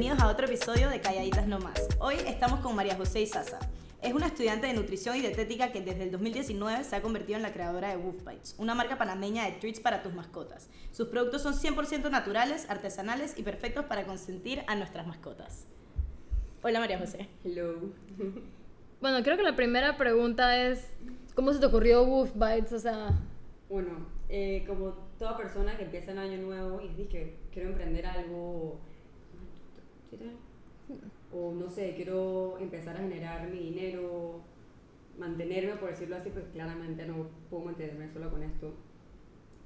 bienvenidos a otro episodio de Calladitas No Más. Hoy estamos con María José Izaza. Es una estudiante de nutrición y dietética que desde el 2019 se ha convertido en la creadora de Woof Bites, una marca panameña de treats para tus mascotas. Sus productos son 100% naturales, artesanales y perfectos para consentir a nuestras mascotas. Hola María José. Hello. Bueno, creo que la primera pregunta es, ¿cómo se te ocurrió Woof Bites? O sea, Bueno, eh, como toda persona que empieza el año nuevo y dice que quiero emprender algo, o no sé, quiero empezar a generar mi dinero, mantenerme, por decirlo así, pues claramente no puedo mantenerme solo con esto.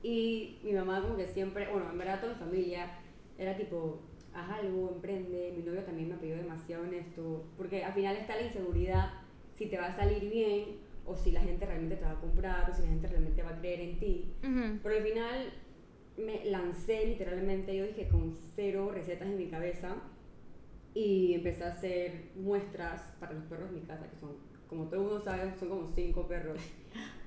Y mi mamá como que siempre, bueno, en verdad toda mi familia era tipo, haz algo, emprende, mi novio también me apoyó demasiado en esto, porque al final está la inseguridad si te va a salir bien o si la gente realmente te va a comprar o si la gente realmente va a creer en ti. ujú. Pero al final me lancé literalmente, yo dije con cero recetas en mi cabeza y empecé a hacer muestras para los perros de mi casa, que son, como todo el mundo sabe, son como cinco perros.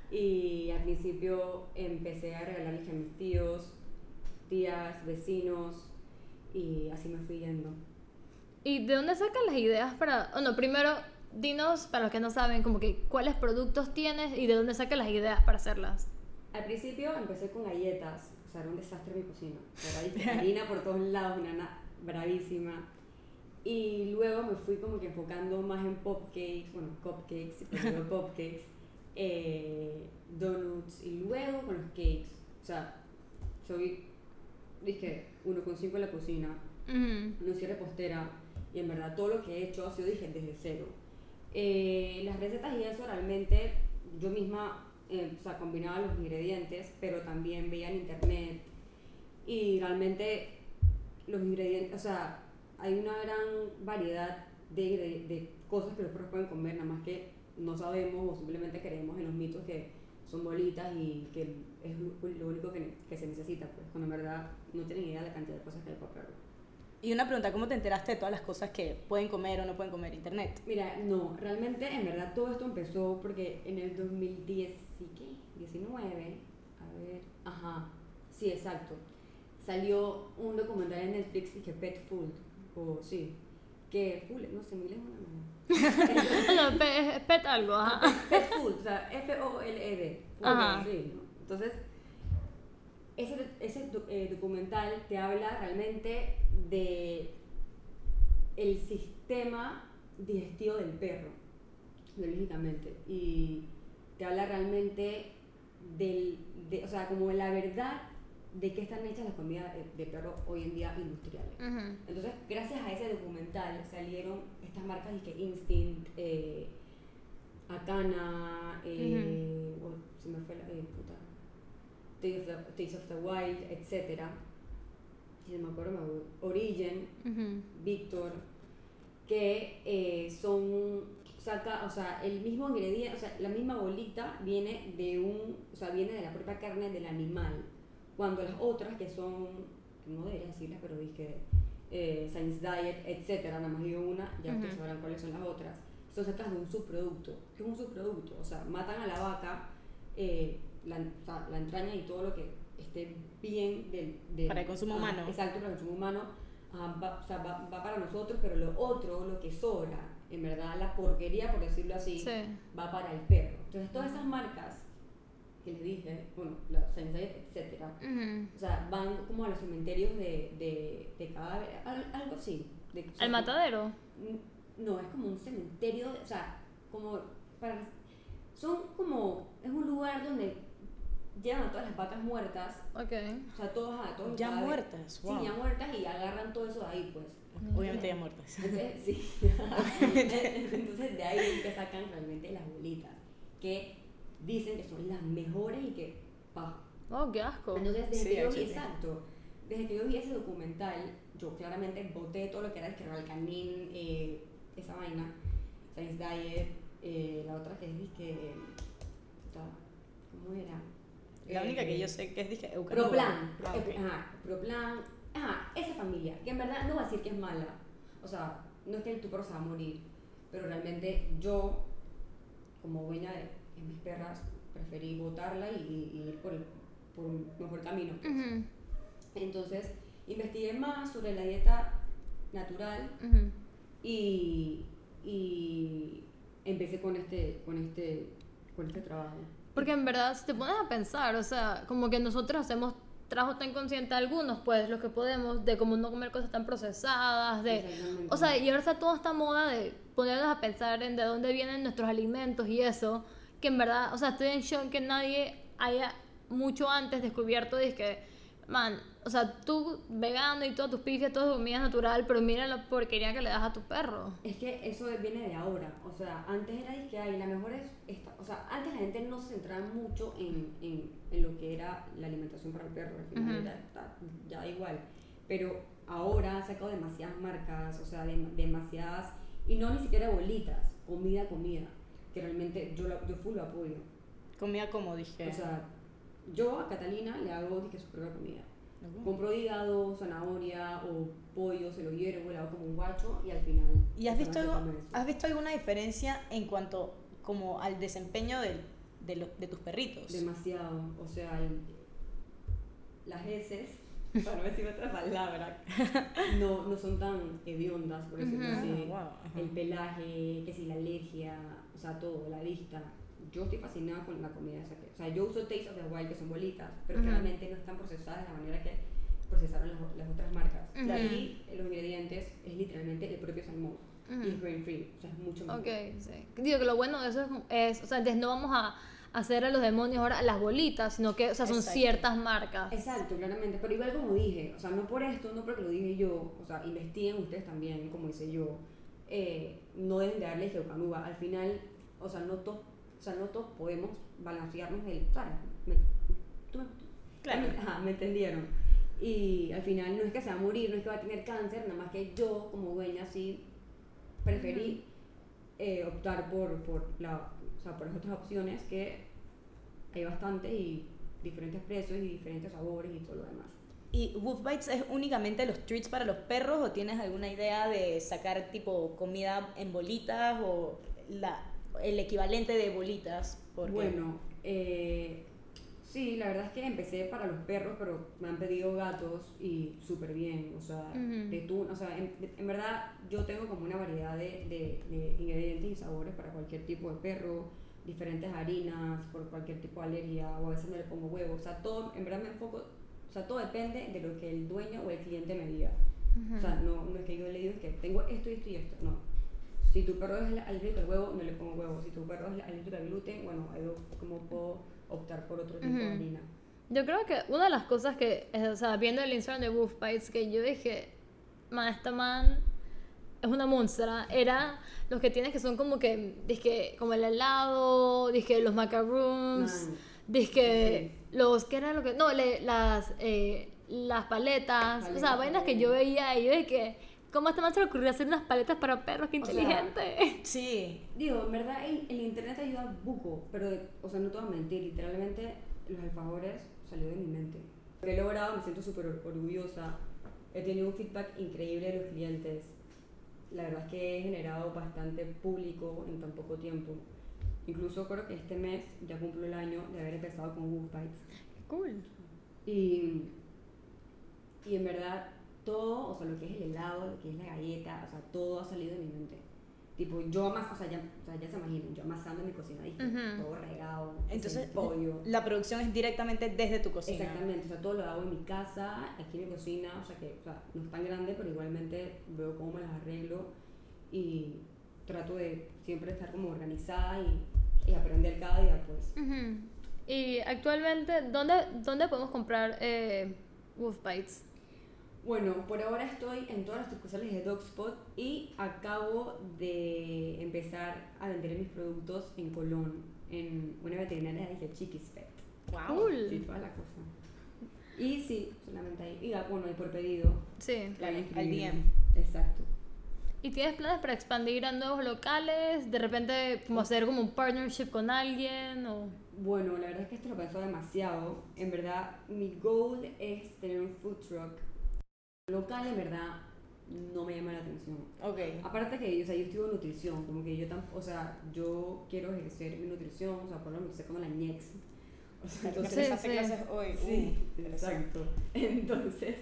Y al principio empecé a regalarles a mis tíos, tías, vecinos y así me fui yendo. ¿y de dónde sacas las ideas para...? Bueno, primero, dinos, para los que no saben, como que cuáles productos tienes y de dónde sacas las ideas para hacerlas. Al principio empecé con galletas, o sea, era un desastre mi cocina. Era harina por todos lados, una nana bravísima. Y luego me fui como que enfocando más en popcakes, bueno, cupcakes, pero popcakes, eh, donuts y luego con los cakes. O sea, soy, dije, uno con cinco en la cocina, Ujú. no soy repostera y en verdad todo lo que he hecho ha sido, dije, desde cero. Eh, las recetas y eso realmente yo misma eh, o sea, combinaba los ingredientes, pero también veía en internet y realmente los ingredientes, o sea, hay una gran variedad de, ingre- de cosas que los perros pueden comer, nada más que no sabemos o simplemente creemos en los mitos que son bolitas y que es lo único que, que se necesita, pues, cuando en verdad no tienen idea de la cantidad de cosas que hay para perros. Y una pregunta, ¿cómo te enteraste de todas las cosas que pueden comer o no pueden comer internet? Mira, no, realmente en verdad todo esto empezó porque en el 2010, ¿y qué? 19, a ver, ajá, sí, exacto. Salió un documental en Netflix que Pet Food, o sí, que Food, no sé, mil es una no. No, pe- pet algo, ajá. Pet Food, o sea, F-O-L-E-D. Ajá. sí, ¿no? Entonces, ese, ese eh, documental te habla realmente de el sistema digestivo del perro, biológicamente, y te habla realmente del, de, o sea, como la verdad de qué están hechas las comidas de, de perro hoy en día industriales. Entonces, gracias a ese documental salieron estas marcas y que Instinct, eh, Acana, eh, oh, se me fue la eh, puta, Taste of, the, Taste of the Wild, etc. Si se me acuerdo, me acuerdo. Origin, Ujú. Victor, que eh, son, saca, o sea, el mismo ingrediente, o sea, la misma bolita viene de un, o sea, viene de la propia carne del animal, cuando las otras que son, no debería decirlas, pero dije, eh, Science Diet, etcétera, nada más digo una, ya ustedes sabrán cuáles son las otras, son sacas de un subproducto, que es un subproducto, o sea, matan a la vaca, eh, la, o sea, la entraña y todo lo que esté bien del, del- Para el consumo humano. Exacto, para el consumo humano, ajá, va, o sea, va, va para nosotros, pero lo otro, lo que sobra, en verdad la porquería, por decirlo así, Sí. va para el perro. Entonces todas esas marcas que les dije, bueno, la Sensei, etcétera, Ujú. o sea, van como a los cementerios de, de, de cadáveres, al- algo así. De, o sea, ¿Al matadero? No, es como un cementerio, de- o sea, como para... Son como, es un lugar donde llevan a todas las vacas muertas, Ok. o sea, todos a todos los Ya cadáveres. muertas, wow. Sí, ya muertas y agarran todo eso de ahí, pues. Obviamente ya muertas. Entonces, sí. Entonces de ahí es que sacan realmente las bolitas, que dicen que son las mejores y que, pa. Oh, qué asco. Entonces, desde Sí, que yo vi, exacto, desde que yo vi ese documental, yo claramente boté todo lo que era el Keral Canin, eh, esa vaina, Science Diet, eh, la otra que es que, ¿cómo era? La única que Eh, yo sé que es dije. Proplan, Ah, ajá, Proplan, ajá, esa familia, que en verdad no va a decir que es mala, o sea, no es que tu perro se va a morir, pero realmente yo, como dueña de, de mis perras, preferí botarla y, y ir por, el, por un mejor camino. pues. Ujú. Entonces, investigué más sobre la dieta natural Ujú. y, y empecé con este, con este, con este trabajo. Porque en verdad, si te pones a pensar, o sea, como que nosotros hacemos trabajo tan consciente algunos, pues, los que podemos, de como no comer cosas tan procesadas, de... O sea, y ahora está toda esta moda de ponernos a pensar en de dónde vienen nuestros alimentos y eso, que en verdad, o sea, estoy en shock que nadie haya mucho antes descubierto, de que, man, o sea, tú vegano y todas tus pifias, toda tu comida es natural, pero mira la porquería que le das a tu perro. Es que eso viene de ahora, o sea, antes era de que la mejor es esta, o sea, antes la gente no se centraba mucho en, en, en lo que era la alimentación para el perro, al final Ujú. era- está- ya da igual, pero ahora han sacado demasiadas marcas, o sea, dem- demasiadas, y no ni siquiera bolitas, comida, comida, que realmente yo, la- yo full lo apoyo, Comida como dije. o sea, yo a Catalina le hago dije, su propia comida. Compro hígado, zanahoria o pollo, se lo hiervo, le hago como un guacho y al final. ¿Y has visto, algo- has visto alguna diferencia en cuanto como al desempeño del- de, lo- de tus perritos? Demasiado. O sea, el- las heces, para no decir otra palabra, no, no son tan hediondas, por decirlo así. Ah. El pelaje, que si la alergia, o sea, todo, la vista. Yo estoy fascinada con la comida esa que. O sea, yo uso Taste of the Wild, que son bolitas, pero Ujú. claramente no están procesadas de la manera que procesaron las, las otras marcas. Ujú. Y los ingredientes es literalmente el propio salmón. Ujú. Y es grain free, o sea, es mucho mejor. Ok, sí. Digo que lo bueno de eso es, es, o sea, entonces no vamos a hacer a los demonios ahora las bolitas, sino que, o sea, son Exacto. ciertas marcas. Exacto, claramente, pero igual como dije, o sea, no por esto, no porque lo dije yo, o sea, investiguen ustedes también, como hice yo, eh, no deben de darle geocanuba, al final, o sea, no todos, o sea, no todos podemos balancearnos el, ¿sabes? Me, tú me- Claro. Ajá, me entendieron. Y al final no es que se va a morir, no es que va a tener cáncer, nada más que yo como dueña sí preferí eh, optar por, por, la, o sea, por las otras opciones que hay bastante y diferentes precios y diferentes sabores y todo lo demás. ¿Y Wolf Bites es únicamente los treats para los perros o tienes alguna idea de sacar tipo comida en bolitas o la, el equivalente de bolitas? Porque- Bueno, eh, sí, la verdad es que empecé para los perros, pero me han pedido gatos y súper bien, o sea, de tuna, o sea, en, en verdad yo tengo como una variedad de, de- de ingredientes y sabores para cualquier tipo de perro, diferentes harinas, por cualquier tipo de alergia, o a veces no le pongo huevo, o sea, todo, en verdad me enfoco, sea, todo depende de lo que el dueño o el cliente me diga. O sea, no, no es que yo le digo es que tengo esto, esto y esto, no. Si tu perro es alérgico al huevo, no le pongo huevo. Si tu perro es alérgico al gluten, bueno, ahí cómo puedo optar por otro tipo de Ujú. harina. Yo creo que una de las cosas que, o sea, viendo el Instagram de Wolf Bites, que yo dije, man, esta man es una monstrua, era los que tienes que son como que, dizque, como el helado, dije los macaroons, Man. Dizque los, ¿qué era lo que? No, le- las, eh, las paletas, o sea, Paletas vainas que yo veía y yo dije, ¿cómo a esta man se le ocurrió hacer unas paletas para perros? ¡Qué O sea, inteligente! Sí, Digo, en verdad el, el internet ayuda buco, pero, o sea, no te voy a mentir, literalmente los alfajores salió de mi mente. Lo que he logrado, me siento súper or- orgullosa. He tenido un feedback increíble de los clientes. La verdad es que he generado bastante público en tan poco tiempo. Incluso creo que este mes ya cumplo el año de haber empezado con Wolf Bites. Cool. Y, y en verdad, todo, o sea, lo que es el helado, lo que es la galleta, o sea, todo ha salido de mi mente. Tipo, yo amas, o sea, ya, o sea, ya se imaginan, yo amasando en mi cocina, ¿viste? Ujú. todo regado, entonces pollo. la producción es directamente desde tu cocina. Exactamente, o sea, todo lo hago en mi casa, aquí en mi cocina, o sea, que o sea, no es tan grande, pero igualmente veo cómo me las arreglo y trato de siempre estar como organizada y, y aprender cada día, pues. Y actualmente, ¿dónde, dónde podemos comprar eh, Wolf Bites? Bueno, por ahora estoy en todas las sucursales de Dogspot y acabo de empezar a vender mis productos en Colón, en una veterinaria de Chiquis Pet. Wow. Cool. Sí, toda la cosa. Y sí, solamente ahí. Y ah, bueno, y por pedido. Sí. Al. DM. Exacto. ¿Y tienes planes para expandir a nuevos locales? ¿De repente como hacer como un partnership con alguien? O... Bueno, la verdad es que esto lo pensó demasiado. En verdad, mi goal es tener un food truck local, en verdad, no me llama la atención. Ok. Aparte que, o sea, yo estudio nutrición, como que yo tampoco, o sea, yo quiero ejercer mi nutrición, o sea, por lo menos sé como la ñex. O sea, entonces, Sí, hace sí. clases hoy. sí, Uh, exacto. Entonces,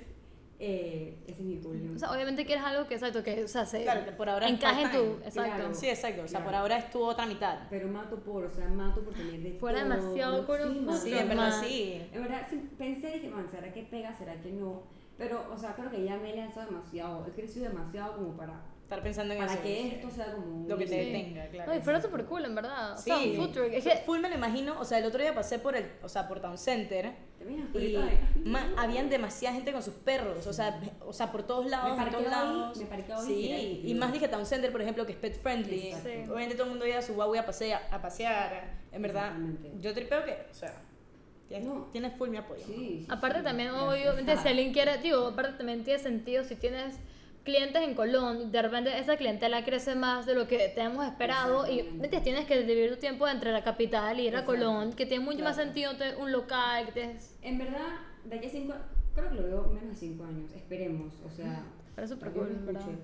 eh, ese es mi goal. O sea, obviamente quieres algo que, exacto, que, o sea, se Claro, que por ahora encaje en tu... Exacto. Claro. Sí, exacto. O sea, Claro. por ahora es tu otra mitad. pero mato por, o sea, mato por tener de Fuera todo. demasiado con un Sí, en verdad sí. En verdad, sí, pensé, dije, man, ¿será que pega? ¿Será que no? Pero, o sea, creo que ya me he lanzado demasiado, he crecido demasiado como para, Estar pensando en para eso. que esto sea como... Lo que te Sí. detenga, claro. No, y fuera súper cool, en verdad. O Sí. sea, un food truck. Es que, Full me lo imagino, o sea, el otro día pasé por el, o sea, por Town Center Te y ma- habían demasiada gente con sus perros, o sea, o sea, por todos lados, en parqueo todos ahí, lados. me ahí, sí, mira, y más dije Town Center, por ejemplo, que es pet friendly. Sí. Obviamente todo el mundo iba a su guagua a pasear, a pasear, en verdad. Yo tripeo que, o sea, tienes, No. tienes full mi apoyo. Sí, sí, aparte sí. también, obviamente, si alguien quiere, digo, aparte también tiene sentido si tienes clientes en Colón de repente esa clientela crece más de lo que te hemos esperado y te tienes que dividir tu tiempo entre la capital y ir a. Colón, que tiene mucho más Claro. sentido tener un local, que tienes... En verdad, de aquí a cinco, creo que lo veo menos de cinco años, esperemos, o sea... Pero es súper Dios cool.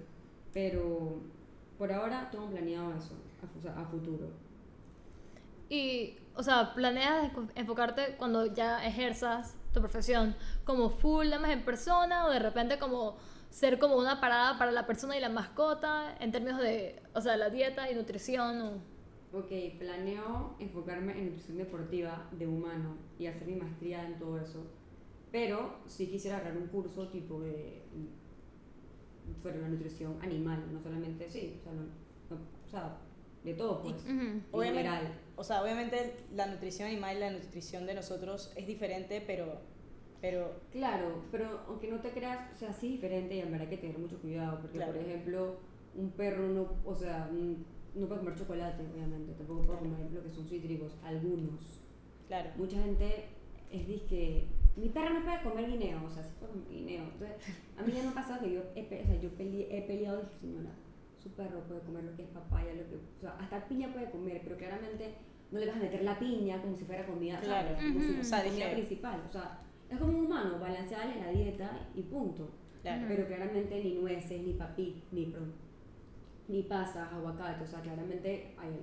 Pero por ahora tengo planeado eso, o sea, a futuro. Y, o sea, ¿planeas enfocarte cuando ya ejerzas tu profesión como full, nada más en persona o de repente como ser como una parada para la persona y la mascota en términos de, o sea, la dieta y nutrición o... Ok, planeo enfocarme en nutrición deportiva de humano y hacer mi maestría en todo eso. Pero sí quisiera agarrar un curso tipo de sobre la nutrición animal, no solamente sí, o sea, no- no- o sea de todo pues, Ujú. en Obviamente, general. o sea, obviamente la nutrición animal y la nutrición de nosotros es diferente, pero, pero Claro, pero aunque no te creas, o sea, sí es diferente y en verdad hay que tener mucho cuidado, porque Claro. por ejemplo, un perro no, o sea, no puede comer chocolate, obviamente, tampoco puede comer lo que son cítricos, algunos. claro. Mucha gente es disque, mi perro no puede comer guineo, o sea, sí puede comer guineo. Entonces, a mí ya me ha pasado que yo he, o sea, yo pele- he peleado dije, señora, su perro puede comer lo que es papaya, lo que, o sea, hasta piña puede comer, pero claramente no le vas a meter la piña como si fuera comida, Claro. ¿sabes? como su Ujú. O sea, dije- principal. O sea, es como un humano, balancearle la dieta y punto. Claro. Pero claramente ni nueces, ni papi, ni, perdón, ni pasas, aguacate, o sea, claramente hay,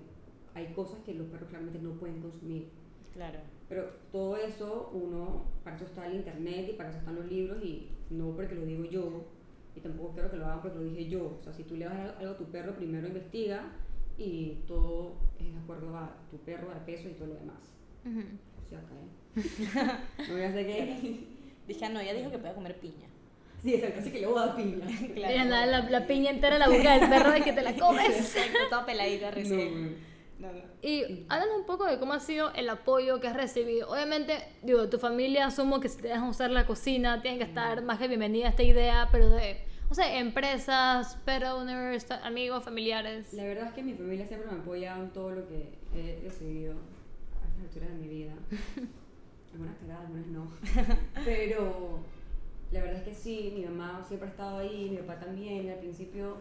hay cosas que los perros claramente no pueden consumir. Claro. Pero todo eso, uno, para eso está el internet y para eso están los libros y no porque lo digo yo y tampoco quiero que lo hagan porque lo dije yo. O sea, si tú le das algo- a tu perro, primero investiga y todo es de acuerdo a tu perro, al peso y todo lo demás. Ujú. Acá, ¿eh? No voy a hacer que... Dije, ah, no, ella dijo que puede comer piña. Sí, exacto, así que le voy a dar piña. Claro. Mira, nada, la, la piña entera en la boca del perro de que te la comes. Exacto, toda peladita recién. No, No, no. Y háblanos un poco de cómo ha sido el apoyo que has recibido. Obviamente, digo, tu familia asumo que si te dejan usar la cocina, tienen que estar más que bienvenida a esta idea, pero de, o sea, empresas, pet owners, amigos, familiares. La verdad es que mi familia siempre me apoya en todo lo que he recibido estas alturas de mi vida. Algunas cagadas, algunas no. Pero la verdad es que sí, mi mamá siempre ha estado ahí, mi papá también. Al principio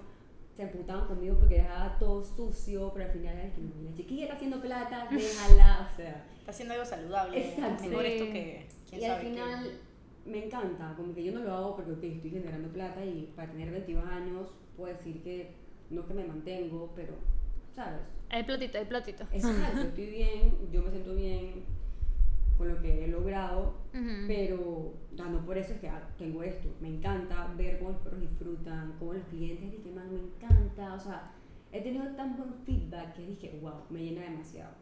se emputaban conmigo porque dejaba todo sucio, pero al final era que la chiquilla está haciendo plata, déjala, o sea. Está haciendo algo saludable. Exacto. Mejor esto que. ¿Quién Y al sabe qué? final me encanta, como que yo no lo hago porque ok, estoy generando plata y para tener 22 años puedo decir que no es que me mantengo, pero, ¿sabes? Hay platito, hay platito. Exacto, estoy bien, yo me siento bien con lo que he logrado, Ujú. pero ah, no por eso es que ah, tengo esto. Me encanta ver cómo los perros disfrutan, cómo los clientes dicen, man, me encanta. O sea, he tenido tan buen feedback que dije, wow, me llena demasiado.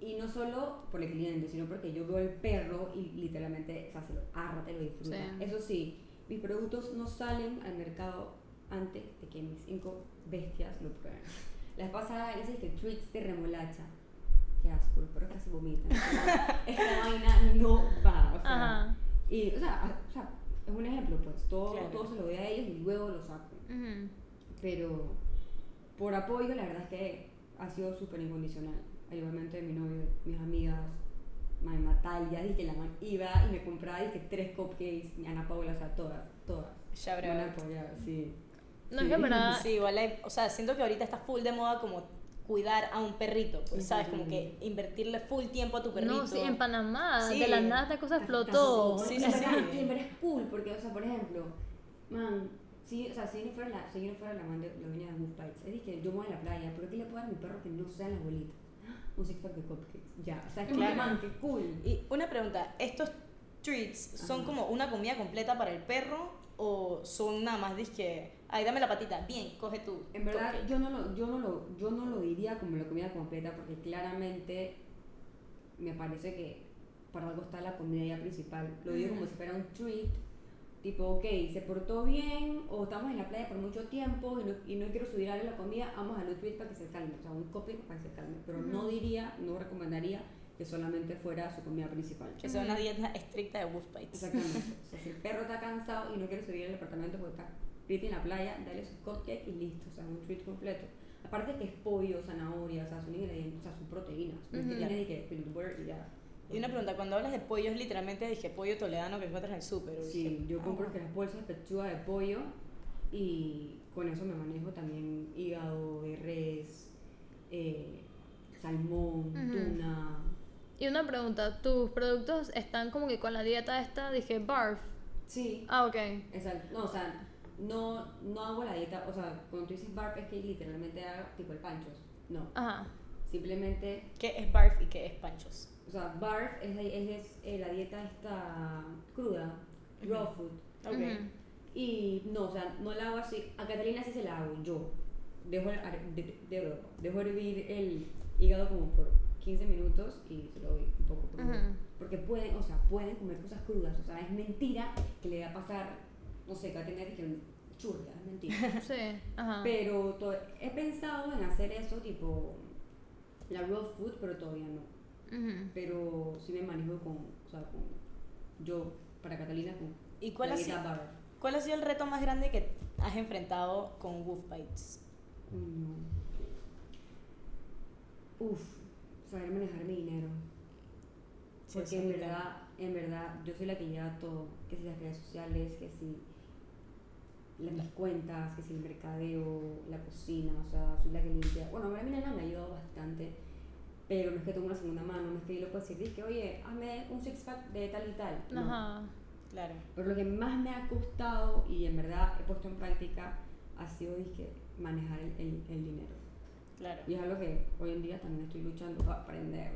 Y no solo por el cliente, sino porque yo veo el perro y literalmente, o sea, se lo arra, te lo disfruta. Sí. Eso sí, mis productos no salen al mercado antes de que mis cinco bestias lo prueben. La vez pasada hice que treats de remolacha. Qué asco, los perros casi vomitan. Esta vaina no va. O sea, Ajá. y, o sea, o sea, es un ejemplo, pues. Todo, Claro. todo se lo doy a ellos y luego lo saco. Ujú. Pero por apoyo, la verdad es que ha sido súper incondicional. Al igualmente de mi novio, mis amigas, mi Natalia, dije que la man iba y me compraba dije, tres cupcakes, mi Ana Paula, o sea, todas, todas. Ya, Me van a bravo. apoyar, sí. No, es que en verdad, Sí, igual hay, o sea, siento que ahorita está full de moda como cuidar a un perrito, pues, ¿sabes? Como que invertirle full tiempo a tu perrito. no, sí, en Panamá, Sí. de la nada esta cosa explotó. Sí, sí, y en verdad- sí. y en verdad es cool, porque, o sea, por ejemplo, man, si, o sea, si yo no fuera la, si yo no fuera la man de la dueña de Wolf Bites, es que yo voy a la playa, pero ¿qué le puedo dar a mi perro que no sea la abuelita? Un six pack de cupcakes, ya, o sea, es Claro. que, man, qué cool. Y una pregunta, ¿estos treats son Ajá. como una comida completa para el perro o son nada más disque, ay, dame la patita, bien, coge tú. En verdad, cupcake"? yo no, lo, yo, no lo, yo no lo diría como la comida completa porque claramente me parece que para algo está la comida ya principal. Lo digo como si fuera un treat. Tipo, ok, se portó bien o estamos en la playa por mucho tiempo y no, y no quiero subir a la comida, vamos a un treat para que se calme. O sea, un cupcake para que se calme. Pero no diría, no recomendaría que solamente fuera su comida principal. Que sea una dieta estricta de Wolf Bites. Exactamente. O sea, si el perro está cansado y no quiere subir al apartamento porque está pretty en la playa, dale su cupcake y listo. O sea, un treat completo. Aparte que es pollo, zanahoria, o sea, son ingredientes, o sea, son proteínas. Que Ujú. tiene de que peanut butter y ya. Y una pregunta, cuando hablas de pollo es literalmente dije pollo toledano que encuentras en el súper. Sí, dije, yo ah, compro que las bolsas de pechuga de pollo y con eso me manejo también hígado de res, eh, salmón, Ujú. tuna. Y una pregunta, ¿tus productos están como que con la dieta esta, dije, barf? Sí, Ah, ok. Exacto. No, o sea, no, no hago la dieta, o sea, cuando tú dices barf es que literalmente hago tipo el panchos. No, Ajá. simplemente, ¿Qué es barf y qué es panchos? o sea, barf es, la- es, es, eh, la dieta esta cruda, raw food. Ok. Y no, o sea, no la hago así. A Catalina sí se la hago yo. Dejo, el- de- de- dejo hervir el hígado como por 15 minutos y se lo doy un poco crudo. Ujú. Porque pueden, o sea, pueden comer cosas crudas. O sea, es mentira que le va a pasar, no sé, que va a tener que churria, es mentira. Sí, ajá. pero he pensado en hacer eso, tipo la raw food, pero todavía no. Pero sí me manejo con, o sea, con yo, para Catalina, con ¿Y cuál la ha, sido, cuál ha sido el reto más grande que has enfrentado con Wolf Bites? Coño. Uf, saber manejar mi dinero. Sí, Porque en verdad, en verdad, yo soy la que lleva todo. Que si las redes sociales, que si las, mis cuentas, que si el mercadeo, la cocina, o sea, soy la que limpia. Bueno, ahora mi nana me ha ayudado bastante, pero no es que tengo una segunda mano, no es que yo le puedo decir, que oye, hazme un six pack de tal y tal. No. Ajá. Claro. Pero lo que más me ha costado y en verdad he puesto en práctica ha sido dizque, manejar el, el, el dinero. Claro. Y es algo que hoy en día también estoy luchando para aprender.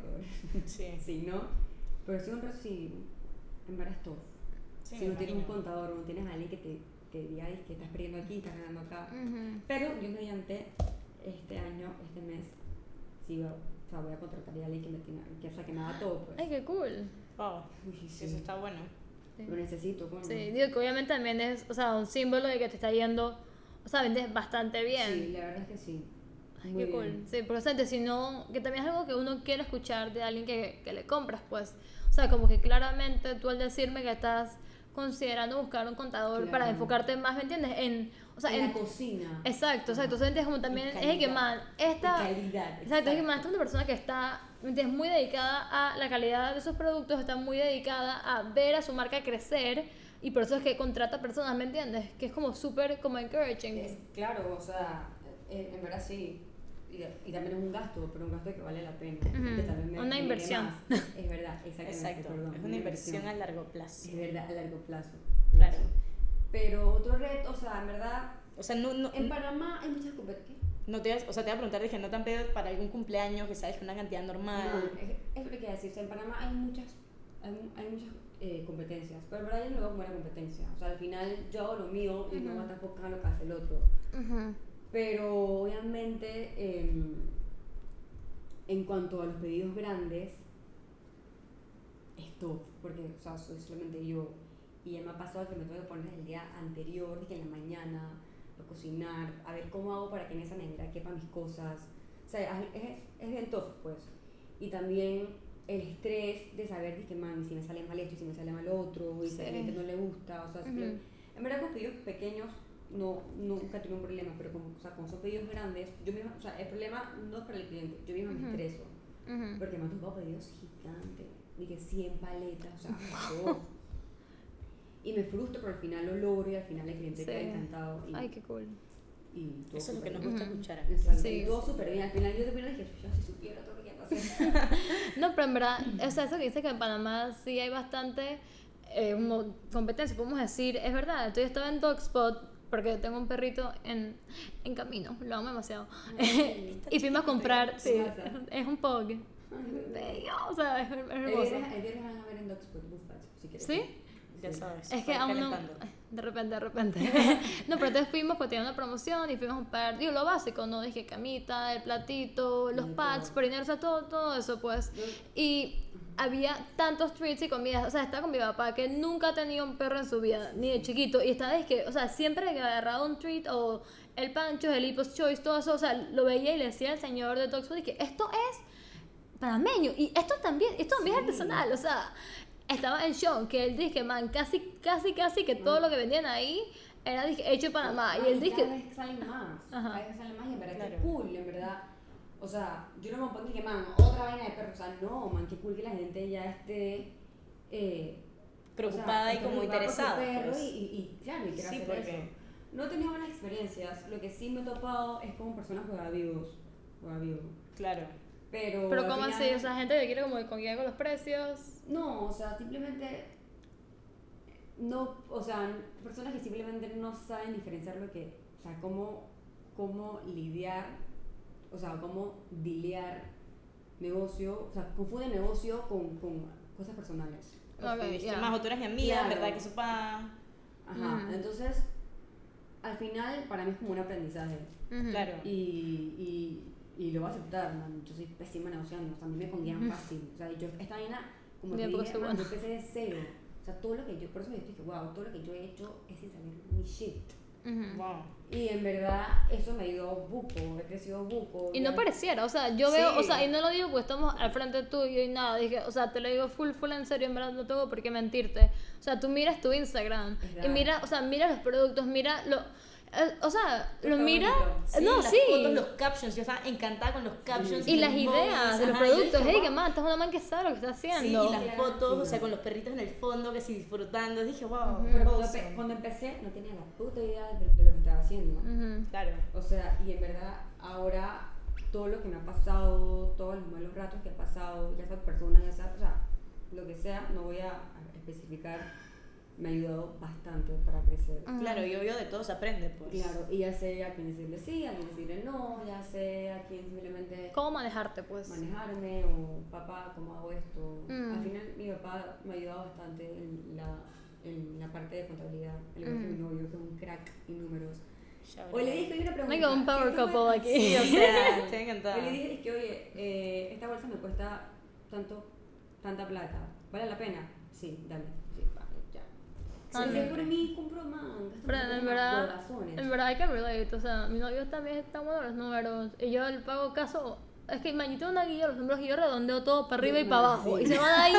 Sí. Sí, ¿no? Pero si un reto, sí, en verdad es todo. Sí, si no tienes un imagino. contador, no tienes a alguien que te, diga "Ay, que estás perdiendo aquí, estás ganando acá. Ujú. Pero yo mediante este año, este mes, a- o sea, voy a contratar a alguien que me, tenga, que, o sea, que me haga todo, pues. Ay, qué cool. Wow. Uy, sí, Eso está bueno. Sí. Lo necesito, coño. Sí, digo que obviamente también es, o sea, un símbolo de que te está yendo, o sea, vendes bastante bien. Sí, la verdad es que sí. Ay, Muy qué cool. bien. Sí, por eso si no, que también es algo que uno quiere escuchar de alguien que, que le compras, pues. O sea, como que claramente tú al decirme que estás considerando buscar un contador para Claro. enfocarte más, ¿me entiendes? En, o sea, en en, la cocina. exacto, exacto. Entonces es como también, es de que, calidad. Y esta, calidad. Exacto, es que más esta es una persona que está ¿me entiendes? muy dedicada a la calidad de sus productos, está muy dedicada a ver a su marca crecer y por eso es que contrata personas, ¿me entiendes? Que es como súper como encouraging. Es, claro, o sea, eh, en verdad sí. Y, y también es un gasto, pero un gasto que vale la pena. Tal vez me- una me inversión. más. Es verdad, exactamente. Exacto. perdón, es una inversión a largo plazo. Es verdad, a largo plazo. Claro. Pero otro reto, o sea, en verdad, O sea, no, no, en Panamá hay muchas competencias. no te, vas- o sea, te voy a preguntar, dije, no te han pedido para algún cumpleaños que sabes que una cantidad normal. No, es, es lo que quiero decir. O sea, en Panamá hay muchas, hay, hay muchas eh, competencias, pero en verdad yo no veo como una competencia. O sea, al final yo hago lo mío y no Ujú. voy a estar enfocada en lo que hace el otro. Ujú. Pero obviamente, em, en cuanto a los pedidos grandes, es top, porque o sea, soy solamente yo. Y ya me ha pasado que me tengo que poner el día anterior, que en la mañana, a cocinar, a ver cómo hago para que en esa nevera quepan mis cosas. O sea, es, es, bien top, pues. Y también el estrés de saber que, man, si me sale mal esto y si me sale mal otro, y si a la Sí. gente no le gusta, o sea, Ujú. simple- en verdad con pedidos pequeños no, nunca tuve un problema, pero con, o sea, con esos pedidos grandes, yo misma, o sea, el problema no es para el cliente, yo misma Ujú. me estreso, Ujú. porque me han tocado pedidos gigantes, que 100 paletas, o sea, todo. y me frustro, pero al final lo logro y al final el cliente Sí. queda encantado. Y, Ay, qué cool. y todo Eso es lo que nos gusta Ujú. escuchar. Exacto, Sí. y todo súper bien. Al final yo y dije, yo si supiera todo lo que. No, pero en verdad, o sea, eso que dice que en Panamá sí hay bastante eh, como competencia, podemos decir, es verdad. Yo estaba en Dogspot porque tengo un perrito en, en camino, lo amo demasiado. y fuimos a comprar, sí, es un pug. bello. O sea, es, hermoso. viernes el viernes van a ver en Buffalo, si quieres. ¿Sí? Ya sabes. Es que aún no. De repente, de repente. no, pero entonces fuimos porque tenía una promoción y fuimos a comprar, digo, lo básico, ¿no? Dije camita, el platito, los pads, todo. perineros, o sea, todo, todo eso, pues. Y había tantos treats y comidas. O sea, estaba con mi papá que nunca ha tenido un perro en su vida, ni de chiquito. Y esta vez que, o sea, siempre que agarraba un treat o el pancho, el Hippo's Choice, todo eso, o sea, lo veía y le decía al señor de Toxfood que esto es panameño y esto también, esto también es artesanal, o sea, estaba en shock que él dije, man, casi, casi, casi que todo lo que vendían ahí era dije, hecho en Panamá. Y él Cada dije, vez salen más. Ajá. Cada vez salen más y en verdad Claro. que cool, en verdad. O sea, yo no me pongo que, man, otra vaina de perro. O sea, no, man, qué cool que la gente ya esté. Eh, Preocupada o sea, y como interesada. perro pues. y, y, y, claro, y Sí, hacer eso. No he tenido buenas experiencias. Lo que sí me he topado es con personas juegavivos. Juegavivos. Claro. Pero. pero ¿cómo final- así? O sea, gente que quiere como con con los precios. No, o sea, simplemente no, o sea, personas que simplemente no saben diferenciar lo que, o sea, cómo, cómo lidiar, o sea, cómo dilear negocio, o sea, confunden negocio con, con cosas personales. Ok, Fuiste ya. Más, tú eres mi amiga, Claro. ¿verdad? Que eso pa... Ajá, entonces, al final, para mí es como un aprendizaje. Claro. Y, y, y lo voy a aceptar, man. Yo soy pésima negociando, o sea, a mí me conguían fácil. O sea, yo, esta vaina, como te dije, man, buena. yo empecé de cero. O sea, todo lo que yo, por eso yo dije, wow, todo lo que yo he hecho es sin saber mi shit. Wow. Y en verdad, eso me ayudó buco, he crecido buco. Y no pareciera, o sea, yo veo, o sea, y no lo digo porque estamos al frente tuyo y nada, dije, o sea, te lo digo full, full en serio, en verdad no tengo por qué mentirte. O sea, tú miras tu Instagram y mira, o sea, mira los productos, mira lo, o sea, lo mira, bonito. Sí, no, las sí. fotos, los captions. Yo estaba encantada con los captions. Y las los ideas de los Ajá, productos, dije, hey, que man, estás una man que sabe lo que está Sí, haciendo. y las Sí, fotos, o sí. sea, con los perritos en el fondo, que sí, disfrutando. Dije, wow, Pero cuando, awesome. empe- cuando empecé, no tenía la puta idea de, de lo que estaba haciendo. Ujú. Claro. O sea, y en verdad, ahora todo lo que me ha pasado, todos los malos ratos que ha pasado, ya sea personas, ya sea, o sea, lo que sea, no voy a especificar, me ha ayudado bastante para crecer. Claro, y obvio de todo se aprende, pues. Claro, y ya sé a quién decirle sí, a quién decirle no, ya sé a quién simplemente ¿Cómo manejarte, pues? manejarme o papá, ¿cómo hago esto? Mm. Al final mi papá me ha ayudado bastante en la, en la parte de contabilidad, al igual que Mm. mi novio, que es un crack en números. O le dije, una pregunta. Venga, un power ¿qué tú couple me- aquí. Sí, o sea, estoy encantada. Le dije, es que, oye, eh, esta bolsa me cuesta tanto, tanta plata. ¿Vale la pena? Sí, dale. Es por mí, compro gasto Pero en verdad, en verdad hay que relate, o sea, mi novio también está bueno los números y yo le pago caso, es que tengo una guía los números y yo redondeo todo para arriba y para abajo y se van ahí,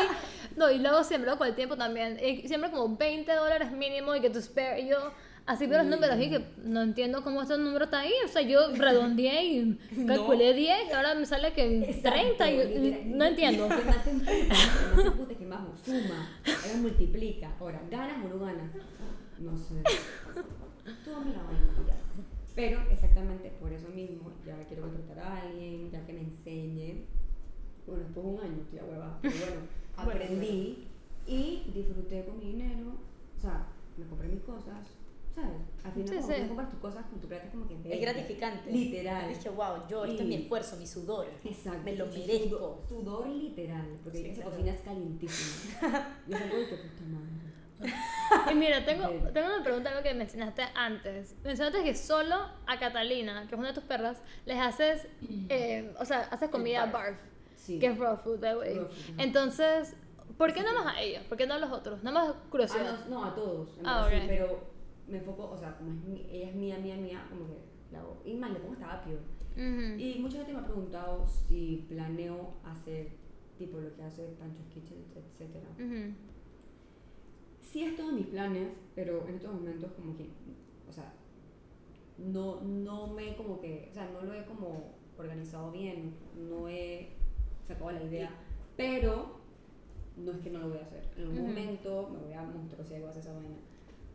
no, y luego siempre, con el tiempo también, y siempre como 20 dólares mínimo y que tu spare, y yo así veo los números y que no entiendo cómo este número está ahí, o sea, yo redondeé y calculé 10 y ahora me sale que Exacto, 30 y, no entiendo. Que más emputa, que más suma, ahora multiplica. Ahora, ¿ganas o no ganas? No sé. Tú dame la vaina. Pero exactamente por eso mismo, ya quiero contratar a alguien, ya que me enseñe. Bueno, después de un año estoy a hueva, pero bueno, Bueno, aprendí y disfruté con mi dinero. O sea, me compré mis cosas, ¿sabes? Al final, Sí, cuando sí. tú compras tus cosas con tu plata, es como que. Es gratificante. Literal. Dije, wow, yo, esto es mi esfuerzo, mi sudor. Exacto. Me lo sí, merezco. Sudor, sudor literal, porque Sí, esa claro. cocina es calientísima. y es algo de que puta madre. Y mira, tengo, tengo una pregunta, algo que mencionaste antes. Mencionaste que solo a Catalina, que es una de tus perras, les haces, eh, o sea, haces comida barf. barf, Sí. que es raw food, by way. Raw food. Entonces, ¿por qué nada más a ellos? ¿Por qué no a los otros? Nada más curiosidad. Ah, no, no, a todos. en Ah, verdad, sí, ok. pero me enfoco, o sea, como es mi- ella es mía, mía, mía, como que la hago. Y más, le pongo hasta apio. Ujú. Y mucha gente me ha preguntado si planeo hacer tipo lo que hace Pancho's Kitchen, etc. Sí es todo en mis planes, pero en estos momentos como que, o sea, no, no me como que, o sea, no lo he como organizado bien, no he sacado la idea, pero no es que no lo voy a hacer. En algún Ujú. momento me voy a mostrar si hago esa vaina,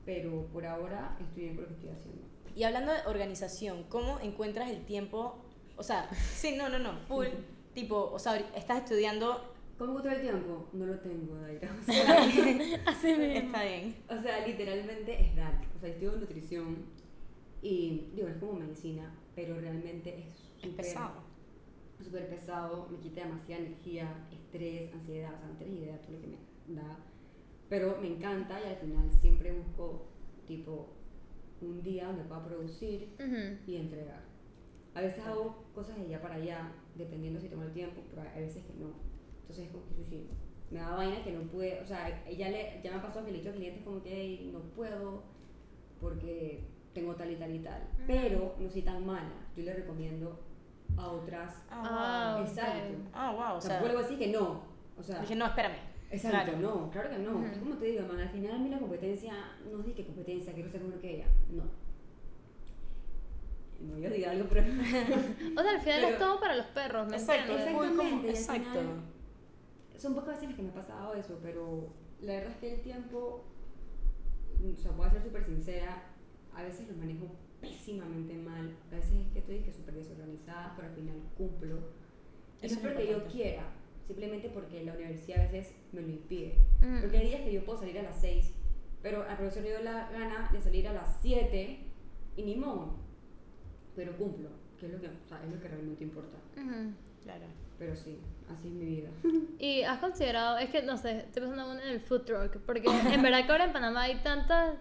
pero por ahora estoy bien con lo que estoy haciendo. Y hablando de organización, ¿cómo encuentras el tiempo? O sea, sí, no, no, no, full. tipo, o sea, estás estudiando. ¿Cómo encontrar el tiempo? No lo tengo, Daira. O sea, Así mismo. Está bien. O sea, literalmente es dark. O sea, estudio nutrición y, digo, es como medicina, pero realmente es Es súper- pesado. súper pesado, me quita demasiada energía, estrés, ansiedad, o sea, no tienes idea de todo lo que me da. Pero me encanta y al final siempre busco, tipo, un día donde pueda producir y entregar. A veces hago cosas de allá para allá, dependiendo si tengo el tiempo, pero hay veces que no. Entonces, como que sushi, me da vaina que no puede, o sea, ya, le, ya me ha pasado que le he dicho a clientes como que "Ey, no puedo porque tengo tal y tal y tal. Pero no soy tan mala. Yo le recomiendo a otras. Ah, wow. Exacto. Ah, wow, o sea, sea, vuelvo a decir que no. O sea, dije, no, espérame. Exacto, Claro. no, claro que no. Es como te digo, man, al final a mí la competencia, no es de que competencia, quiero ser mejor que ella. No. No, yo diga algo, pero. O sea, al final Pero- es todo para los perros, ¿me Exacto, Exactamente, exacto. final- son pocas veces las que me ha pasado eso, pero la verdad es que el tiempo, o sea, voy a ser súper sincera, a veces lo manejo pésimamente mal, a veces es que estoy que súper desorganizada, pero al final cumplo. Y Eso no es porque yo quiera, simplemente porque la universidad a veces me lo impide. Mm. Porque hay días que yo puedo salir a las 6, pero al profesor le dio la gana de salir a las 7 y ni modo. Pero cumplo, que es lo que, o sea, es lo que realmente importa. Ujú. Claro. Pero sí, así es mi vida. Y has considerado, es que no sé, estoy pensando en el food truck, porque en verdad que ahora en Panamá hay tantas,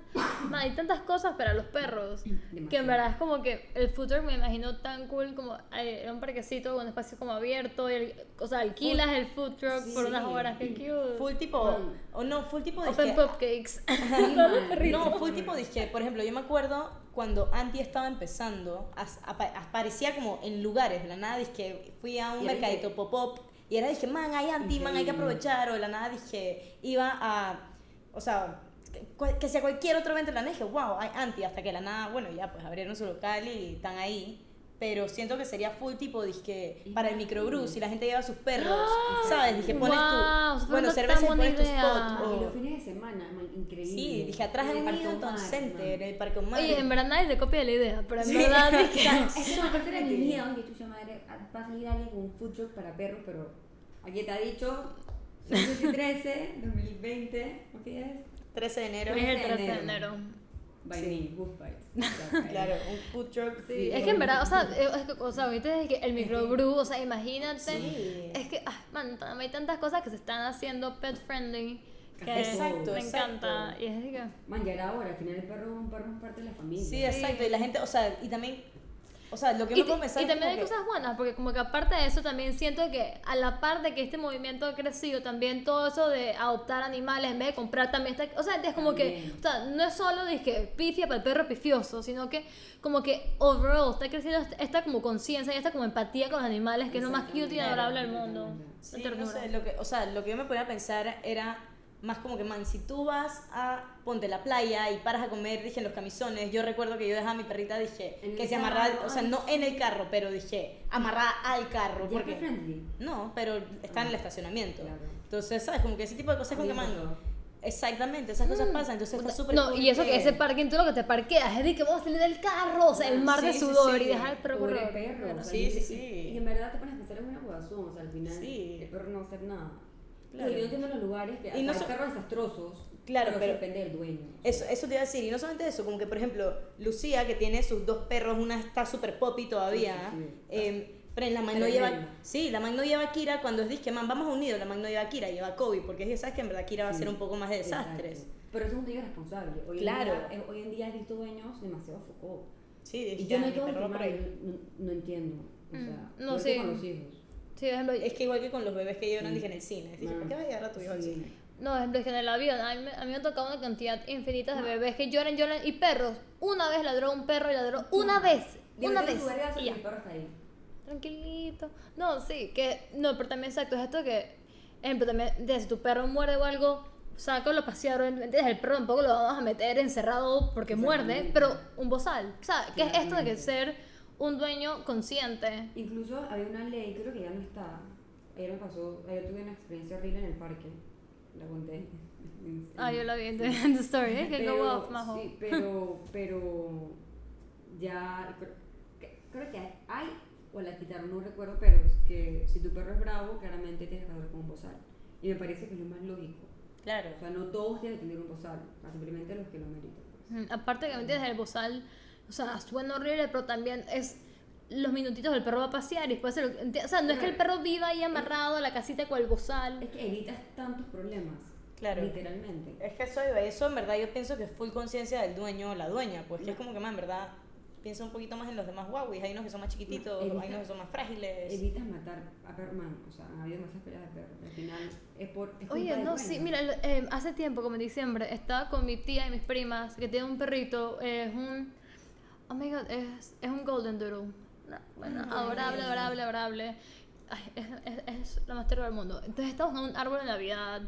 hay tantas cosas para los perros, que en Demasiado. verdad es como que el food truck me imagino tan cool como eh, era un parquecito, un espacio como abierto, y el- o sea, alquilas el food truck por unas Sí. horas, que cute. Full tipo, o no, full tipo Open dije, cupcakes. Sí, no, full tipo dije, por ejemplo, yo me acuerdo cuando Anti estaba empezando, aparecía como en lugares, de la nada dije, fui a un mercadito que- pop-up y era dije, man, hay Anti, man, hay que aprovechar, o de la nada dije, iba a, o sea, que, que sea cualquier otro evento de la dije, wow, hay Anti, hasta que de la nada, bueno, ya pues abrieron su local y están ahí. Pero siento que sería full tipo, dije, para el microbrew, si la gente lleva sus perros, ¿sabes? Dije, pones Wow, tu, bueno, una cerveza y pones tu idea. spot. Y o- los fines de semana, man, increíble. Sí, dije atrás En de el un Parque Newton Center, man. el Parque Omar. Oye, en verdad nadie se copia la idea, pero en Sí. verdad es que... Eso aparte era mi miedo, que chucha madre, va a salir alguien con un food truck para perros, pero aquí te ha dicho 2013, 2020, ¿o qué es? 13 de enero. Es el 13 de 13 de enero. By Sí. me, Wolf Bites. Claro, un food truck. Sí, Sí, es que en verdad, o sea, es que, o sea, ahorita es que el microbrew, o sea, imagínate. Sí. Es que, ah, man, hay tantas cosas que se están haciendo pet friendly que Exacto, me exacto. encanta. Y es que, Man, ya era hora, al final el perro, un perro es parte de la familia. Sí, exacto. Y la gente, o sea, y también, o sea, lo que y, me pensar y también hay que- cosas buenas, porque como que aparte de eso también siento que a la par de que este movimiento ha crecido, también todo eso de adoptar animales en vez de comprar también está, o sea, es como que, También. o sea, no es solo dije pifia para el perro pifioso, sino que como que overall está creciendo esta, como conciencia y esta como empatía con los animales, que es lo más cute y adorable del mundo. Sí, no sé, lo que, o sea, lo que yo me ponía a pensar era más como que, man, si tú vas a ponte la playa y paras a comer, dije, en los camisones, yo recuerdo que yo dejaba a mi perrita, dije, que se amarraba, o sea, no en el carro, pero dije, amarrada al carro, ¿Ya porque... es friendly? No, pero está en el estacionamiento. Claro. Entonces, ¿sabes? Como que ese tipo de cosas mí que, me man, pasó. exactamente, esas cosas pasan, entonces está súper No, cool y eso que ese parking, tú lo que te parqueas es de que vamos a salir del carro, o sea, el mar de Sí, sí, sudor sí. y dejar el perro correr. perro. Bueno, o sea, sí, sí, sí. Y en verdad te pones a es una huevazón, o sea, al final Sí. el perro no va a hacer nada. Claro. Y yo entiendo los lugares que Y no hay perros desastrosos, Claro, pero, pero- depende del dueño. Eso, eso te iba a decir, y no solamente eso, como que por ejemplo, Lucía, que tiene sus dos perros, una está súper poppy todavía, Sí, sí, sí. eh, Fren, la man no lleva, sí, la man no lleva a Kira cuando es disque, man, vamos a un nido, la man no lleva a Kira, lleva a Kobe, porque es que sabes que en verdad Kira va a ser un poco más de desastres. Exacto. Pero eso es un dueño responsable. Hoy Claro. En día, hoy en día he visto dueños demasiado focos. Sí, Y yo no no, no entiendo. O Mm, sea, no, igual que sí. con los hijos. Sí, ejemplo, Es que igual que con los bebés que lloran, Sí. dije en el cine, dije. ¿por qué vas a llevar a tu hijo al cine? No, ejemplo, es que en el avión, a mí, me- a mí me ha tocado una cantidad infinita de bebés que lloran, lloran, y perros. Una vez ladró un perro y ladró una vez, una vez. Y ya. el perro está ahí. Tranquilito. No, sí, que, no, pero también exacto, es esto que, ejemplo, también, si tu perro muerde o algo, sácalo a pasear, ¿entiendes? El perro tampoco lo vamos a meter encerrado porque muerde, pero un bozal. O sea, que es esto de que ser un dueño consciente. Incluso había una ley, creo que ya no está. Ayer me pasó, ayer tuve una experiencia horrible en el parque. La conté. Ah, yo la vi en the, en the story, ¿eh? que go off, majo. sí, pero, pero ya creo, que- creo que hay o la quitaron, no recuerdo, pero es que si tu perro es bravo, claramente tienes que hablar con un bozal. Y me parece que es lo más lógico. Claro. O sea, no todos tienen que tener un bozal, simplemente los que lo meritan. pues. Aparte que me entiendes, el bozal, o sea, suena horrible, pero también es los minutitos el perro va a pasear y después se lo- o sea, no es que el perro viva ahí amarrado a la casita con el bozal. Es que evitas tantos problemas. Claro. Literalmente. Es que eso, eso en verdad yo pienso que es full conciencia del dueño o la dueña, pues que es como que más en verdad piensa un poquito más en los demás guauis, hay unos que son más chiquititos, Evita- hay unos que son más frágiles. Evitas matar a perros, man. O sea, ha habido demasiadas peleas de perros. Al final es por. Es Oye, del no, sí, mira, eh, hace tiempo, como en diciembre, estaba con mi tía y mis primas que tienen un perrito, es un, oh my god, es, es un golden doodle. No, bueno, Ah, adorable, adorable, adorable. Ay, es, es, es lo más terrible del mundo. Entonces estamos en un árbol de Navidad,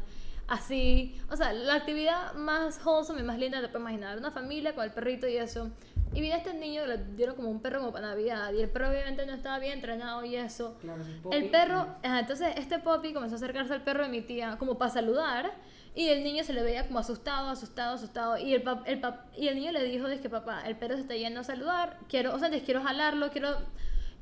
así, o sea, la actividad más wholesome y más linda te puedes imaginar, una familia con el perrito y eso. Y viene este niño, le dieron como un perro como para Navidad, y el perro obviamente no estaba bien entrenado y eso. Claro, El perro, ajá, entonces este Poppy comenzó a acercarse al perro de mi tía como para saludar y el niño se le veía como asustado, asustado, asustado y el, pap- el pap- y el niño le dijo, que papá, el perro se está yendo a saludar, quiero, o sea, quiero jalarlo, quiero...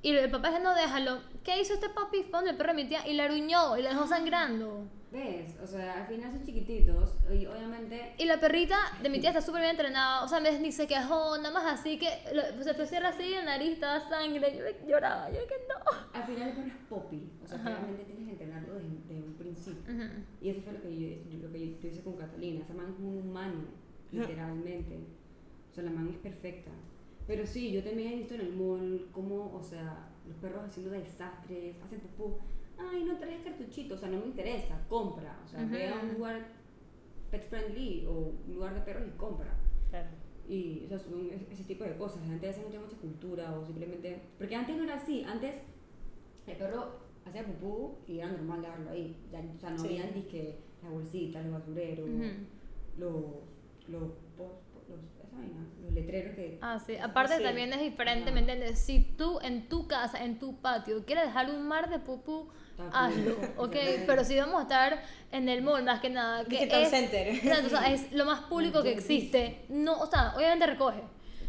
Y el papá dice, no, déjalo. ¿Qué hizo este Poppy? Fue donde el perro de mi tía y le aruñó y le dejó sangrando. ¿Ves? O sea, al final son chiquititos y obviamente. Y la perrita de mi tía está súper bien entrenada, o sea, me- ni se quejó, nada más así que lo- se fue a hacer así, la nariz estaba sangre, yo me- lloraba, yo que no. Al final el perro es Poppy. O sea, realmente tienes que entrenarlo desde, desde un principio. Ujú. Y eso fue lo que yo, lo que yo hice con Catalina. Esa man es un humano, literalmente. O sea, la man es perfecta. Pero sí, yo también he visto en el mall cómo, o sea, los perros haciendo desastres, hacen pupú. Ay, no traes cartuchito, o sea, no me interesa, compra. O sea, ve a un lugar pet friendly o un lugar de perros y compra. Claro. Y o sea, son es- ese tipo de cosas. La gente a veces no tiene mucha cultura o simplemente... Porque antes no era así. Antes el perro hacía pupú y era normal dejarlo ahí. Ya, o sea, no Sí. habían disque las bolsitas, los basureros, los, los, los, esa vaina, los letreros que... Ah, sí. Aparte también es diferente. ¿me entiendes? Si tú en tu casa, en tu patio, quieres dejar un mar de pupú, hazlo. ¿ok? Pero si vamos a estar en el mall, más que nada, que es, center. O sea, es lo más público que existe, no, o sea, obviamente recoge.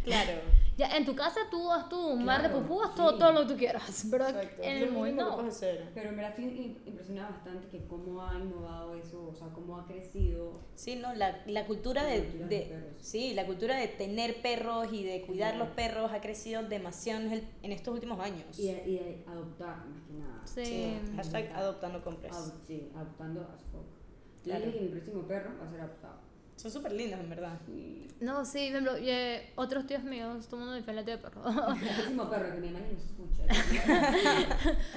Claro. Ya en tu casa tú haz tu un mar de Claro, pupú, haz sí. todo, todo lo que tú quieras, pero Exacto. en Es el que no. puedes hacer. Pero en verdad estoy im- impresionada bastante que cómo ha innovado eso, o sea, cómo ha crecido. Sí, no, la, la cultura La de, cultura de- de sí, la cultura de tener perros y de cuidar los perros ha crecido demasiado en, el- en estos últimos años. Y, y adoptar, más que nada. Sí. Sí, hashtag adopta no compres. Ad- sí, adoptando as fuck. Claro. que mi próximo perro va a ser adoptado. Son súper lindos, en verdad. No, sí, por ejemplo, eh, otros tíos míos, todo el mundo diferente de perro. el próximo perro que mi mamá ni escucha.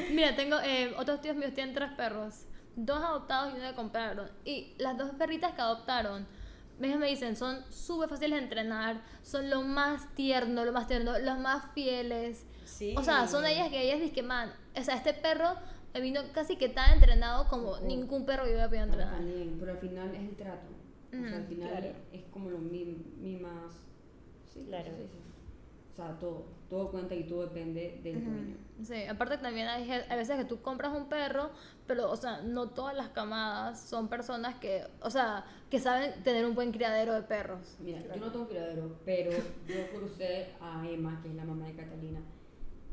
Mira, tengo eh, otros tíos míos tienen tres perros, dos adoptados y uno que compraron. Y las dos perritas que adoptaron, ellos me dicen, son súper fáciles de entrenar, son lo más tierno, lo más tierno, los más fieles. Sí. O sea, son ellas que ellas dicen que, man, o sea, este perro me vino casi que tan entrenado como Oh. ningún perro que yo había podido entrenar. También, pero al final es el trato. O sea, al Ujú, final claro. es como lo mi- mimas. Sí, Claro. sí, sí. O sea, todo, todo cuenta y todo depende del dueño. Sí, aparte también hay, hay veces que tú compras un perro, pero, o sea, no todas las camadas son personas que, o sea, que saben tener un buen criadero de perros. Mira, yo no tengo criadero, pero yo crucé a Emma, que es la mamá de Catalina,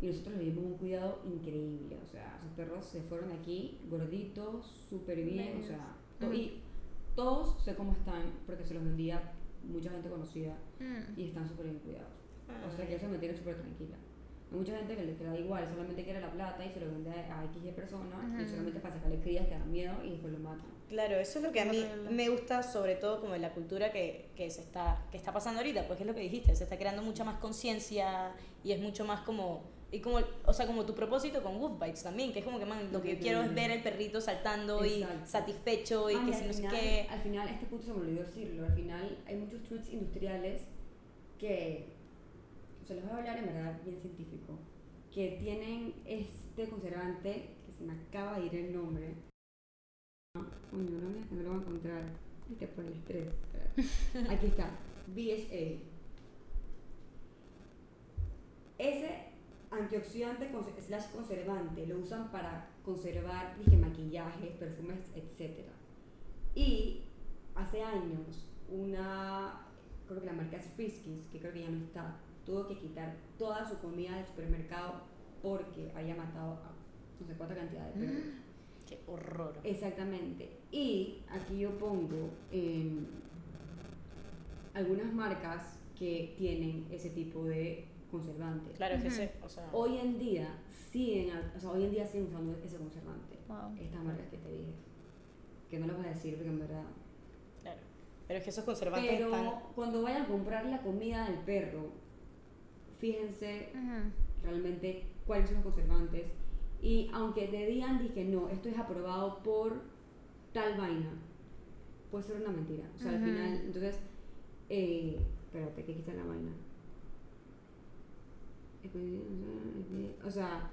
y nosotros le dimos un cuidado increíble. O sea, sus perros se fueron aquí gorditos, súper bien, o sea, to- Mm. y todos sé cómo están, porque se los vendía mucha gente conocida Mm. y están súper bien cuidados. Ah. O sea, que eso me tiene súper tranquila. Hay mucha gente que le que da igual, solamente quiere la plata y se lo vende a X personas y solamente para sacarle crías que dan miedo y después lo matan. Claro, eso es lo que a mí me gusta sobre todo como de la cultura que, que se está, que está pasando ahorita, pues es lo que dijiste, se está creando mucha más conciencia y es mucho más como, y como, o sea, como tu propósito con Wolf Bites también, que es como que, man, lo que yo quiero es ver el perrito saltando y satisfecho y Ah, que y si al no sé final- qué. Al final, este punto se me olvidó decirlo, al final hay muchos tweets industriales que, o sea, les voy a hablar en verdad bien científico, que tienen este conservante, que se me acaba de ir el nombre. Coño, no, me- no lo voy a encontrar. Viste, por el estrés. Aquí está, BHA. Ese antioxidante slash conservante lo usan para conservar dije, maquillajes, perfumes, etc. Y hace años una, creo que la marca es Friskies, que creo que ya no está, tuvo que quitar toda su comida del supermercado porque había matado a no sé cuánta cantidad de perros. Qué horror. Exactamente. Y aquí yo pongo em, algunas marcas que tienen ese tipo de conservante. Claro, es que ese, o sea, Hoy en día siguen, o sea, hoy en día siguen usando ese conservante. Wow. Estas marcas que te dije. Que no las voy a decir porque en verdad. claro. Pero es que esos conservantes Pero están... cuando vayan a comprar la comida del perro, fíjense Ujú. realmente cuáles son los conservantes. Y aunque te digan dije no, esto es aprobado por tal vaina, puede ser una mentira. O sea, al Ujú. final, entonces, eh, espérate, que quita la vaina. O sea,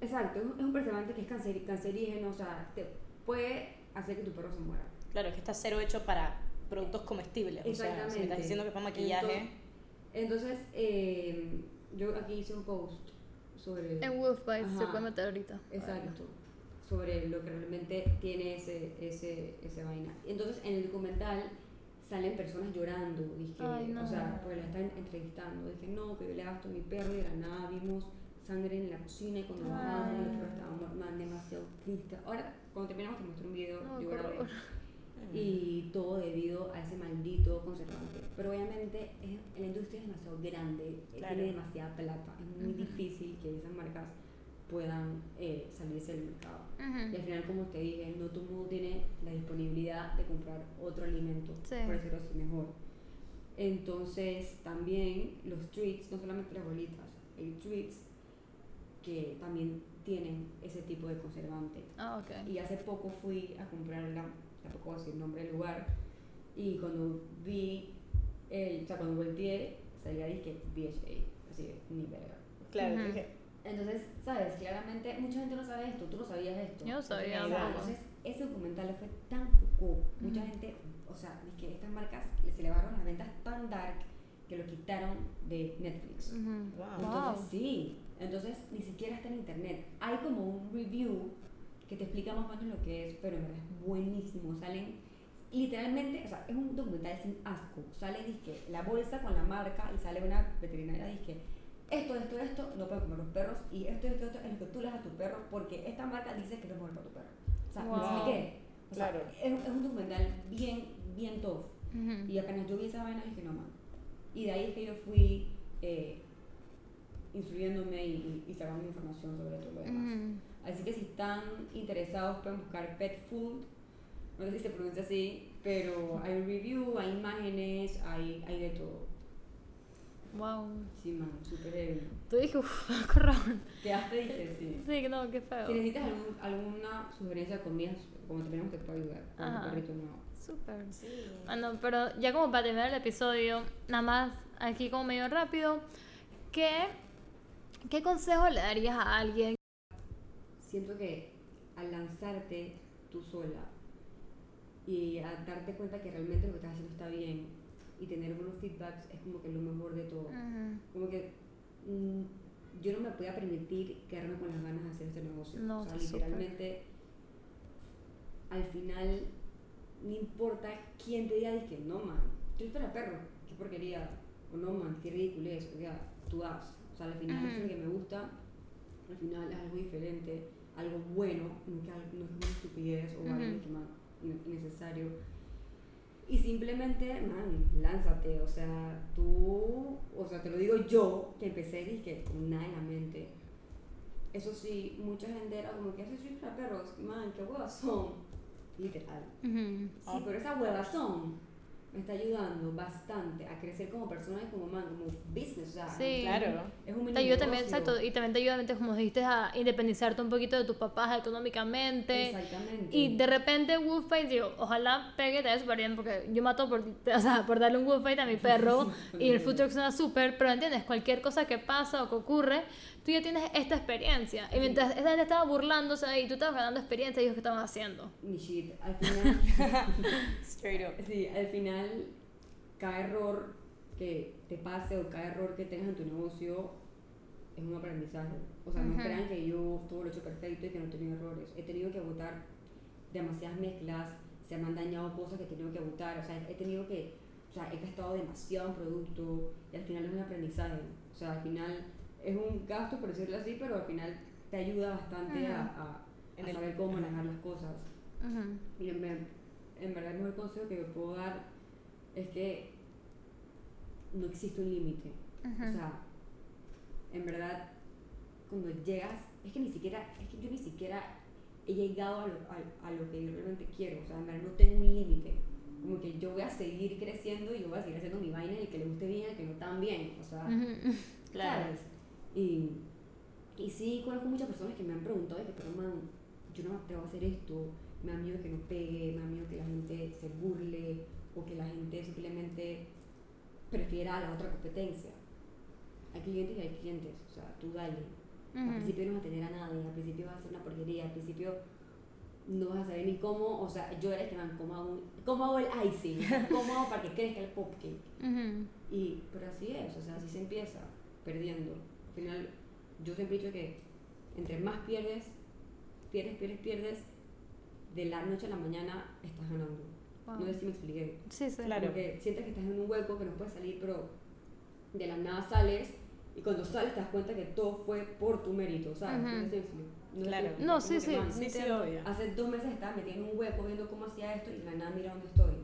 exacto, es un- es un preservante que es canceri- cancerígeno, o sea, te puede hacer que tu perro se muera. Claro, es que está cero hecho para productos comestibles. O sea, si me estás Exactamente. diciendo que es para maquillaje... Entonces, eh, yo aquí hice un post sobre... En Wolfbite se Ajá. puede meter ahorita. Exacto. Sobre lo que realmente tiene ese, ese, ese vaina. Entonces, en el documental salen personas llorando. Dije, Ay, no. o sea, porque la están entrevistando. Dije, no, que yo le hago esto a mi perro y de la nada vimos sangre en la cocina y cuando bajamos el perro estaba demasiado triste. Ahora, cuando terminamos te muestro un video, No, yo grabé. horror. Y todo debido a ese maldito conservante. Pero obviamente es- la industria es demasiado grande, eh, Claro. tiene demasiada plata. Es muy difícil que esas marcas puedan eh, salirse del mercado. Ujú. Y al final, como te dije, no todo el mundo tiene la disponibilidad de comprar otro alimento, Sí. por decirlo así mejor. Entonces, también los treats, no solamente las bolitas, hay treats que también tienen ese tipo de conservante. Ah, ok. Y hace poco fui a comprarla, tampoco voy a decir el nombre del lugar, y cuando vi, el, o sea, cuando volteé, salía disque BHA, así que ni verga. Claro, Ujú. es que- Entonces, sabes, claramente mucha gente no sabe esto, tú no sabías esto. Yo no sabía, Entonces, ese documental fue tan Foucault, mucha Ujú. gente, o sea, es que estas marcas les elevaron las ventas tan dark que lo quitaron de Netflix. Wow. Entonces, Wow. sí, entonces ni siquiera está en internet. Hay como un review que te explica más o menos lo que es, pero es buenísimo. Salen literalmente, o sea, es un documental sin asco. Sale, dizque, la bolsa con la marca y sale una veterinaria, dizque, esto, esto, esto, no pueden comer los perros y esto, esto, esto es lo que tú le das a tu perro porque esta marca dice que es mejor para tu perro. O sea, Wow. ¿me expliqué? O sea, Claro. es, es un documental bien, bien top. Ujú. Y apenas yo vi esa vaina dije, no man. Y de ahí es que yo fui eh, instruyéndome y, y, sacando información sobre todo lo demás. Ujú. Así que si están interesados pueden buscar Pet Food. No sé si se pronuncia así, pero hay un review, hay imágenes, hay, hay de todo. Wow. Sí, man, súper heavy. Tú dije, uff, corrón. Quedaste, dije, sí. Sí, no, qué feo. Si necesitas algún- alguna sugerencia de comidas, como te puedo ayudar con un Ajá. perrito nuevo. Súper. Sí. Bueno, pero ya como para terminar el episodio, nada más aquí como medio rápido, ¿qué, qué consejo le darías a alguien? siento que al lanzarte tú sola y a darte cuenta que realmente lo que estás haciendo está bien y tener buenos feedbacks es como que lo mejor de todo. Como que mm, yo no me podía permitir quedarme con las ganas de hacer este negocio. No, o sea, literalmente al final no importa quién te diga, que no, man, yo estoy para perro, qué porquería, o no, man, qué ridiculez, o sea, tú das. O sea, al final es lo que me gusta, al final es algo diferente, algo bueno, no es una estupidez o algo que, innecesario. Y simplemente, man, lánzate, o sea, tú, o sea, te lo digo yo, que empecé, dije, con nada en la mente. Eso sí, mucha gente era como que haces streams para perros, man, qué huevas son, literal. Sí, pero esa huevazón me está ayudando bastante a crecer como persona y como man, como business, o sea, Sí. Claro. es un Te ayuda también, exacto, y también te ayuda, como dijiste, a independizarte un poquito de tus papás económicamente. Exactamente. Y de repente Wolfbite, digo, ojalá pegue, te súper bien, porque yo mato por, o sea, por darle un Wolfbite a mi perro y el food truck suena súper, pero entiendes, cualquier cosa que pasa o que ocurre, tú ya tienes esta experiencia. Y mientras esa gente estaba burlándose ahí, tú estabas ganando experiencia, ellos qué estaban haciendo. Ni shit, al final, Straight up. sí, al final, cada error que te pase o cada error que tengas en tu negocio es un aprendizaje. O sea, no Ujú. crean que yo todo lo he hecho perfecto y que no he tenido errores. He tenido que botar demasiadas mezclas, se me han dañado cosas que he tenido que botar, o sea, he tenido que, o sea, he gastado demasiado en producto y al final es un aprendizaje. O sea, al final es un gasto, por decirlo así, pero al final te ayuda bastante a, a- En a el- saber cómo manejar las cosas. Ujú. Y en, en verdad el mejor consejo que yo puedo dar es que no existe un límite. O sea, en verdad, cuando llegas, es que ni siquiera, es que yo ni siquiera he llegado a lo, a, a lo que yo realmente quiero. O sea, en verdad no tengo un límite. Como que yo voy a seguir creciendo y yo voy a seguir haciendo mi vaina, el que le guste bien, el que no tan bien. O sea, Claro. ¿sabes? Y, y sí, conozco muchas personas que me han preguntado, que, pero man, yo no me atrevo a hacer esto, me da miedo que no pegue, me da miedo que la gente se burle o que la gente simplemente prefiera a la otra competencia. Hay clientes y hay clientes, o sea, tú dale. Al Ujú. principio no vas a tener a nadie, al principio vas a ser una porquería, al principio no vas a saber ni cómo, o sea, yo era el que man, ¿cómo hago, un- cómo hago el icing? ¿Cómo hago para que crezca el cupcake? Ujú. Y, pero así es, o sea, así se empieza, perdiendo. Al final, yo siempre he dicho que entre más pierdes, pierdes, pierdes, pierdes, de la noche a la mañana estás ganando. Wow. No sé si me expliqué. Sí, sí. Claro. Porque sientes que estás en un hueco que no puedes salir, pero de la nada sales y cuando sales te das cuenta que todo fue por tu mérito, ¿sabes? Sé me explico. No sé Claro. explico, No, sí, sí, Sí, sí, obvio. Hace dos meses estaba metida en un hueco viendo cómo hacía esto y de la nada mira dónde estoy.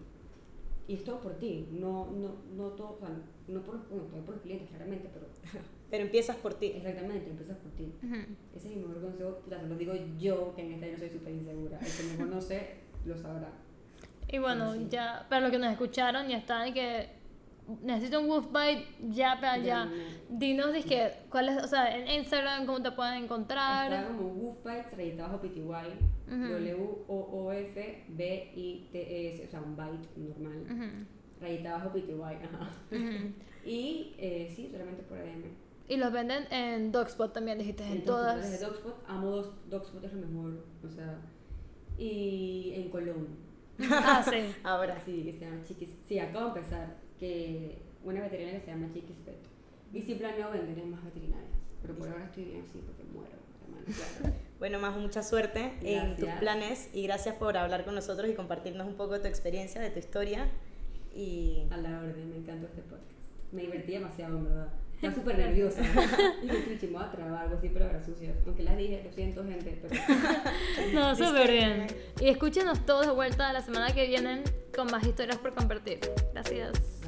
Y es todo por ti, no, no, no todo, o sea, no por bueno, también por los clientes, claramente, pero Pero empiezas por ti. exactamente, empiezas por ti. Ujú. Ese es mi mejor consejo, puta, se lo digo yo, que en esta no soy súper insegura. El que me conoce lo sabrá. Y bueno, Sí. ya, para los que nos escucharon, ya está, de que necesito un wolf bite, ya, para no. Dinos, dizque, cuál es, o sea, en Instagram, cómo te pueden Está encontrar. como Woofbites, rayita bajo PTY, Ujú. W-O-O-F-B-I-T-E-S, o sea, un bite normal. Ujú, Rayita bajo PTY, ajá. ujú. Y eh, sí, solamente por ADM. Y los venden en Dogspot también, dijiste, en Entonces, todas. Desde Dogspot, amo Dogs- Dogspot, es lo mejor. O sea, y en Colón. Ah, sí. Ahora. Sí, que se llama Chiquis. Sí, acabo de empezar. Que una veterinaria que se llama Chiquis Pet. Y sí planeo vender en más veterinarias. Pero por ahora estoy bien así porque muero, hermano. Claro. Bueno, Majo, mucha suerte en tus Gracias. planes y gracias por hablar con nosotros y compartirnos un poco de tu experiencia, de tu historia. Y A la orden, me encantó este podcast. Me divertí demasiado, en verdad. Estaba súper nerviosa. Y me estoy me voy a trabar algo así, pero ahora sucias. Aunque las dije, lo siento, gente, pero. No, súper bien. Y escúchenos todos de vuelta la semana que viene con más historias por compartir. Gracias.